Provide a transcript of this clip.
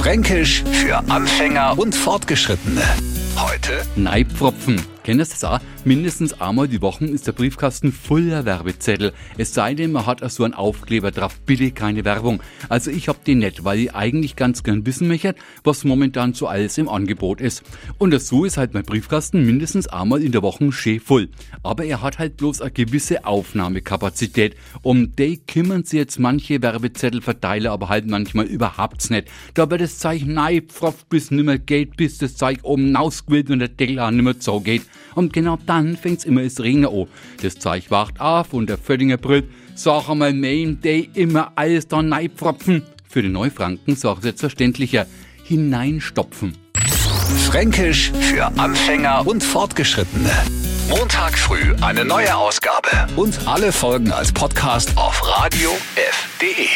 Fränkisch für Anfänger und Fortgeschrittene. Heute Neipfropfen. Kennt ihr das auch? Mindestens einmal die Woche ist der Briefkasten voller Werbezettel. Es sei denn, man hat auch so einen Aufkleber drauf. Bitte keine Werbung. Also ich hab den nicht, weil ich eigentlich ganz gern wissen möchte, was momentan so alles im Angebot ist. Und so ist halt mein Briefkasten mindestens einmal in der Woche schön voll. Aber er hat halt bloß eine gewisse Aufnahmekapazität. Um die kümmern sich jetzt manche Werbezettelverteiler aber halt manchmal überhaupt nicht. Da wird das Zeichen Neipfropf bis nimmer geht, bis das Zeug oben rausquillt und der Deckel auch nimmer so geht. Und genau dann fängt's immer das Regnen an. Das Zeug wacht auf und der Völlinger brüllt, sag einmal, mein Day immer alles da neipfropfen. Für den Neufranken sagt selbstverständlicher, hineinstopfen. Fränkisch für Anfänger und Fortgeschrittene. Montag früh eine neue Ausgabe und alle Folgen als Podcast auf radiof.de.